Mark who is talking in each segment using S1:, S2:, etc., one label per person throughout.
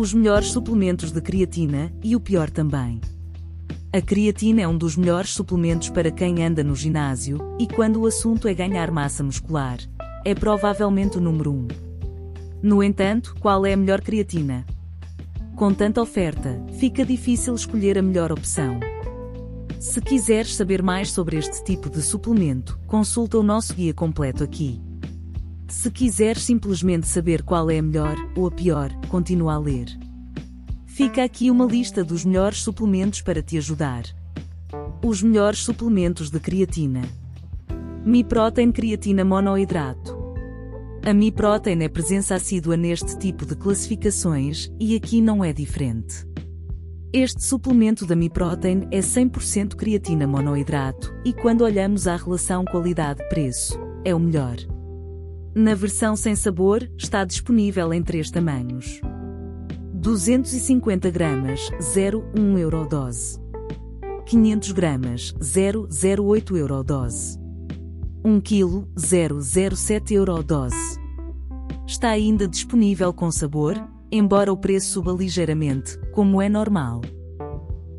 S1: Os melhores suplementos de creatina e o pior também. A creatina é um dos melhores suplementos para quem anda no ginásio, e quando o assunto é ganhar massa muscular, é provavelmente o número 1. Um. No entanto, qual é a melhor creatina? Com tanta oferta, fica difícil escolher a melhor opção. Se quiseres saber mais sobre este tipo de suplemento, consulta o nosso guia completo aqui. Se quiseres simplesmente saber qual é a melhor ou a pior, continua a ler. Fica aqui uma lista dos melhores suplementos para te ajudar. Os melhores suplementos de creatina. Miprotein creatina monoidrato. A miprotein é presença assídua neste tipo de classificações e aqui não é diferente. Este suplemento da miprotein é 100% creatina monoidrato e quando olhamos à relação qualidade-preço, é o melhor. Na versão sem sabor, está disponível em três tamanhos. 250 gramas, 0,1 euro dose. 500 gramas, 0,08 euro dose. 1 kg, 0,07 euro dose. Está ainda disponível com sabor, embora o preço suba ligeiramente, como é normal.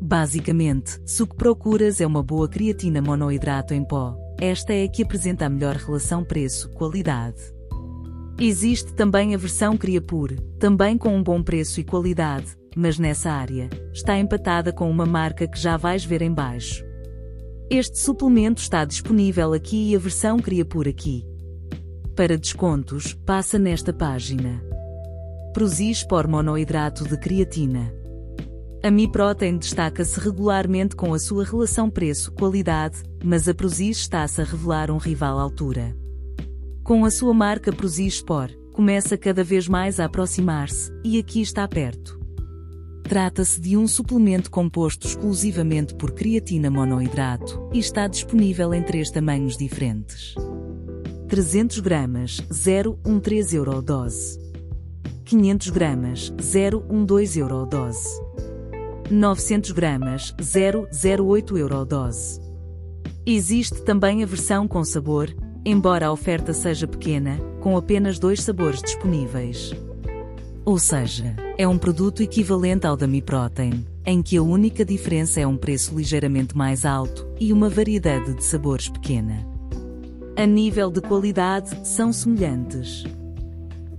S1: Basicamente, se o que procuras é uma boa creatina monoidrato em pó, esta é a que apresenta a melhor relação preço-qualidade. Existe também a versão Criapure, também com um bom preço e qualidade, mas nessa área, está empatada com uma marca que já vais ver em baixo. Este suplemento está disponível aqui e a versão Criapure aqui. Para descontos, passa nesta página. Prozis por monoidrato de creatina. A Miprotein destaca-se regularmente com a sua relação preço-qualidade, mas a Prozis está-se a revelar um rival à altura. Com a sua marca Prosispor, começa cada vez mais a aproximar-se, e aqui está perto. Trata-se de um suplemento composto exclusivamente por creatina monoidrato e está disponível em três tamanhos diferentes. 300 gramas, 0,13 euro dose. 500 gramas, 0,12 euro dose. 900 gramas, 0,08 euro dose. Existe também a versão com sabor, embora a oferta seja pequena, com apenas dois sabores disponíveis. Ou seja, é um produto equivalente ao da Miprotein, em que a única diferença é um preço ligeiramente mais alto e uma variedade de sabores pequena. A nível de qualidade, são semelhantes.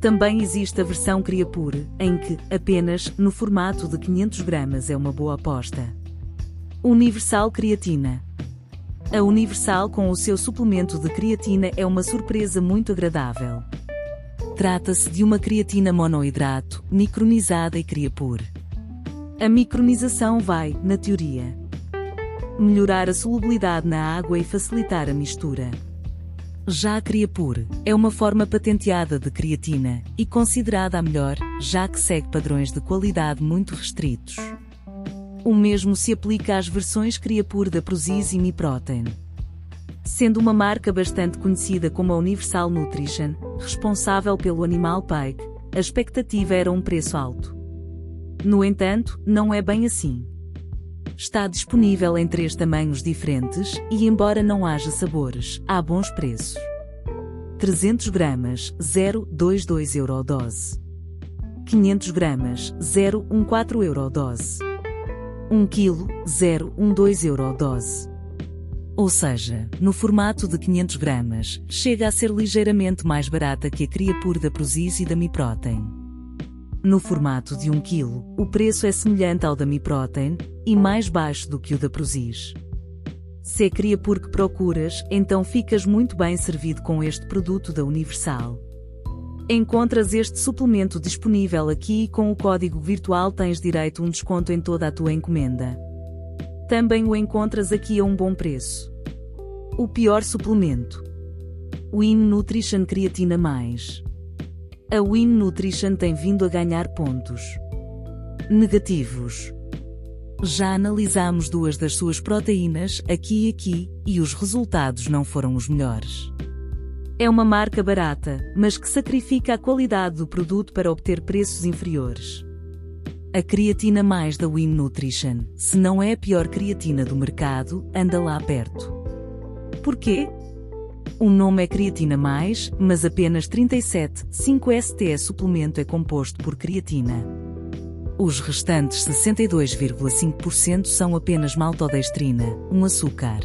S1: Também existe a versão Criapure, em que, apenas, no formato de 500 gramas é uma boa aposta. Universal Creatina a Universal com o seu suplemento de creatina é uma surpresa muito agradável. Trata-se de uma creatina monoidrato, micronizada e criapure. A micronização vai, na teoria, melhorar a solubilidade na água e facilitar a mistura. Já a Criapure é uma forma patenteada de creatina e considerada a melhor, já que segue padrões de qualidade muito restritos. O mesmo se aplica às versões Criapur da Prozis e Miprotein. Sendo uma marca bastante conhecida como a Universal Nutrition, responsável pelo Animal Pike, a expectativa era um preço alto. No entanto, não é bem assim. Está disponível em três tamanhos diferentes e, embora não haja sabores, há bons preços. 300 gramas, 0,22 euro dose. 500 gramas, 0,14 euro dose. 1 kg, 0,12 euro dose. Ou seja, no formato de 500 gramas, chega a ser ligeiramente mais barata que a Criapur da Prozis e da Miprotein. No formato de 1 kg, o preço é semelhante ao da Miprotein e mais baixo do que o da Prozis. Se é Criapur que procuras, então ficas muito bem servido com este produto da Universal. Encontras este suplemento disponível aqui e com o código virtual tens direito a um desconto em toda a tua encomenda. Também o encontras aqui a um bom preço. O pior suplemento. Win Nutrition Creatina Mais. A Win Nutrition tem vindo a ganhar pontos negativos. Já analisamos duas das suas proteínas, aqui e aqui, e os resultados não foram os melhores. É uma marca barata, mas que sacrifica a qualidade do produto para obter preços inferiores. A creatina mais da Win Nutrition, se não é a pior creatina do mercado, anda lá perto. Porquê? O nome é creatina mais, mas apenas 37,5 ST suplemento é composto por creatina. Os restantes 62,5% são apenas maltodextrina, um açúcar.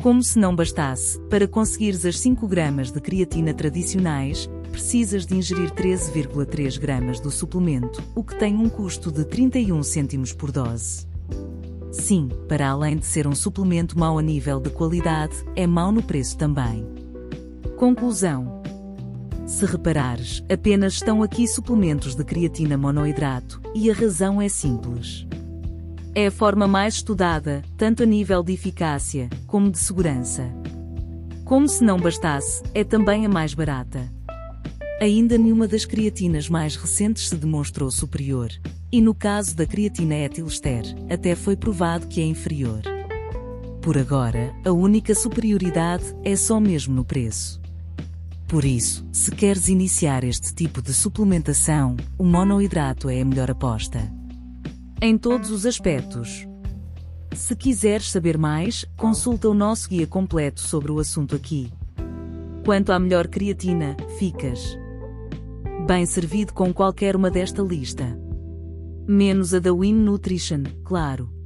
S1: Como se não bastasse, para conseguires as 5 gramas de creatina tradicionais, precisas de ingerir 13,3 gramas do suplemento, o que tem um custo de 31 cêntimos por dose. Sim, para além de ser um suplemento mau a nível de qualidade, é mau no preço também. Conclusão se reparares, apenas estão aqui suplementos de creatina monoidrato, e a razão é simples. É a forma mais estudada, tanto a nível de eficácia, como de segurança. Como se não bastasse, é também a mais barata. Ainda nenhuma das creatinas mais recentes se demonstrou superior, e no caso da creatina etilester, até foi provado que é inferior. Por agora, a única superioridade é só mesmo no preço. Por isso, se queres iniciar este tipo de suplementação, o monoidrato é a melhor aposta. Em todos os aspectos. Se quiseres saber mais, consulta o nosso guia completo sobre o assunto aqui. Quanto à melhor creatina, ficas bem servido com qualquer uma desta lista. Menos a da Win Nutrition, claro.